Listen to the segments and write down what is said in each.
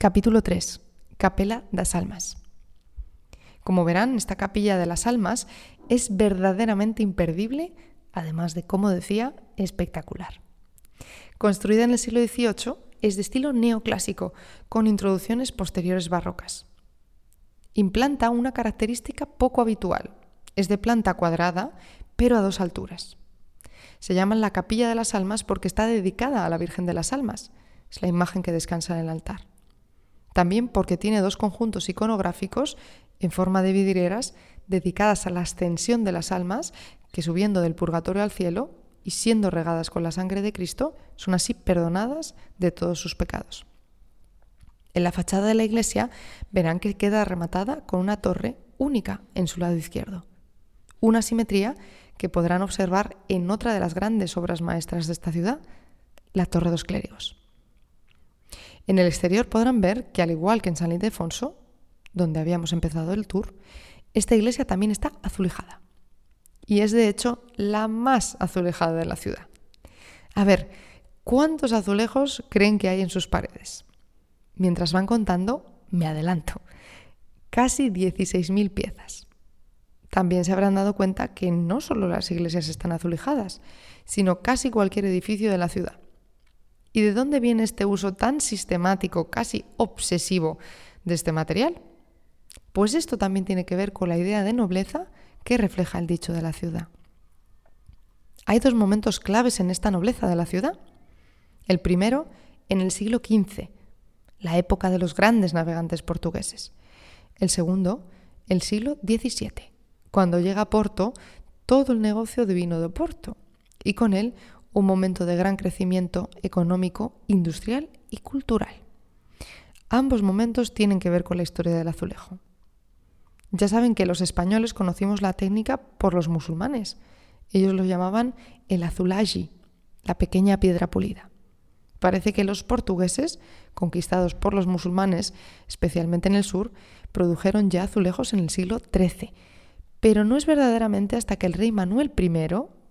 Capítulo 3. Capela das Almas. Como verán, esta capilla de las almas es verdaderamente imperdible, además de, como decía, espectacular. Construida en el siglo XVIII, es de estilo neoclásico, con introducciones posteriores barrocas. Implanta una característica poco habitual. Es de planta cuadrada, pero a dos alturas. Se llama la Capilla de las Almas porque está dedicada a la Virgen de las Almas. Es la imagen que descansa en el altar. También porque tiene dos conjuntos iconográficos en forma de vidrieras dedicadas a la ascensión de las almas que subiendo del purgatorio al cielo y siendo regadas con la sangre de Cristo son así perdonadas de todos sus pecados. En la fachada de la iglesia verán que queda rematada con una torre única en su lado izquierdo. Una simetría que podrán observar en otra de las grandes obras maestras de esta ciudad, la Torre de los Clérigos. En el exterior podrán ver que, al igual que en San Ildefonso, donde habíamos empezado el tour, esta iglesia también está azulejada. Y es de hecho la más azulejada de la ciudad. A ver, ¿cuántos azulejos creen que hay en sus paredes? Mientras van contando, me adelanto. Casi 16.000 piezas. También se habrán dado cuenta que no solo las iglesias están azulejadas, sino casi cualquier edificio de la ciudad. ¿Y de dónde viene este uso tan sistemático, casi obsesivo de este material? Pues esto también tiene que ver con la idea de nobleza que refleja el dicho de la ciudad. Hay dos momentos claves en esta nobleza de la ciudad. El primero, en el siglo XV, la época de los grandes navegantes portugueses. El segundo, el siglo XVII, cuando llega a Porto todo el negocio de vino de Porto y con él un momento de gran crecimiento económico, industrial y cultural. Ambos momentos tienen que ver con la historia del azulejo. Ya saben que los españoles conocimos la técnica por los musulmanes. Ellos lo llamaban el azulaji, la pequeña piedra pulida. Parece que los portugueses, conquistados por los musulmanes, especialmente en el sur, produjeron ya azulejos en el siglo XIII. Pero no es verdaderamente hasta que el rey Manuel I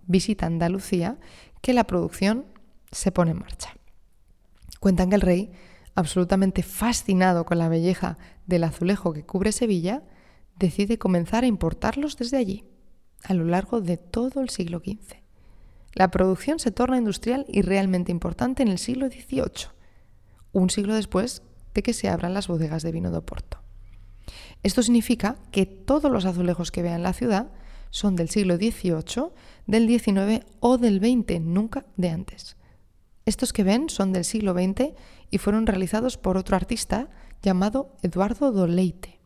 visita Andalucía que la producción se pone en marcha. Cuentan que el rey, absolutamente fascinado con la belleza del azulejo que cubre Sevilla, decide comenzar a importarlos desde allí, a lo largo de todo el siglo XV. La producción se torna industrial y realmente importante en el siglo XVIII, un siglo después de que se abran las bodegas de vino de Oporto. Esto significa que todos los azulejos que vean la ciudad son del siglo XVIII, del XIX o del XX, nunca de antes. Estos que ven son del siglo XX y fueron realizados por otro artista llamado Eduardo Doleite.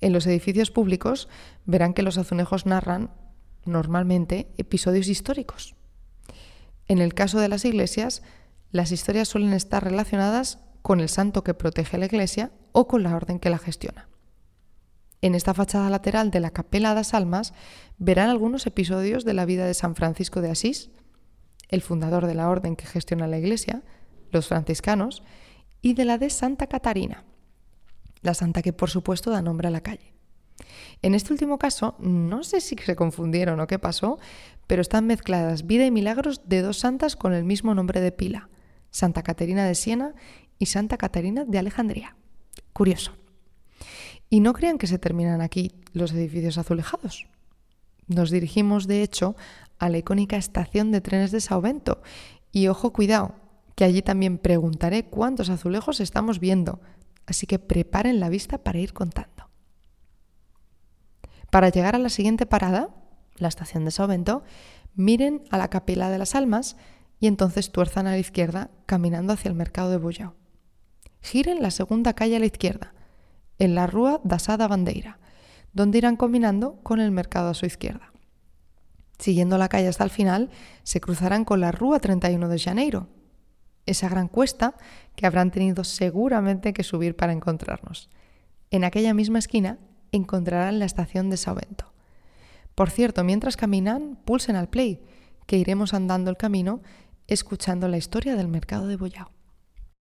En los edificios públicos verán que los azulejos narran normalmente episodios históricos. En el caso de las iglesias, las historias suelen estar relacionadas con el santo que protege la iglesia o con la orden que la gestiona. En esta fachada lateral de la Capela das Almas verán algunos episodios de la vida de San Francisco de Asís, el fundador de la orden que gestiona la iglesia, los franciscanos, y de la de Santa Catarina, la santa que por supuesto da nombre a la calle. En este último caso, no sé si se confundieron o qué pasó, pero están mezcladas vida y milagros de dos santas con el mismo nombre de pila, Santa Catarina de Siena y Santa Catarina de Alejandría. Curioso. Y no crean que se terminan aquí los edificios azulejados. Nos dirigimos, de hecho, a la icónica estación de trenes de Sauvento. Y ojo, cuidado, que allí también preguntaré cuántos azulejos estamos viendo. Así que preparen la vista para ir contando. Para llegar a la siguiente parada, la estación de Sauvento, miren a la Capela de las Almas y entonces tuerzan a la izquierda caminando hacia el mercado de Bullao. Giren la segunda calle a la izquierda, en la Rúa da Sada Bandeira, donde irán combinando con el mercado a su izquierda. Siguiendo la calle hasta el final, se cruzarán con la Rúa 31 de Janeiro, esa gran cuesta que habrán tenido seguramente que subir para encontrarnos. En aquella misma esquina encontrarán la estación de Sauvento. Por cierto, mientras caminan, pulsen al play, que iremos andando el camino escuchando la historia del mercado de Boyao.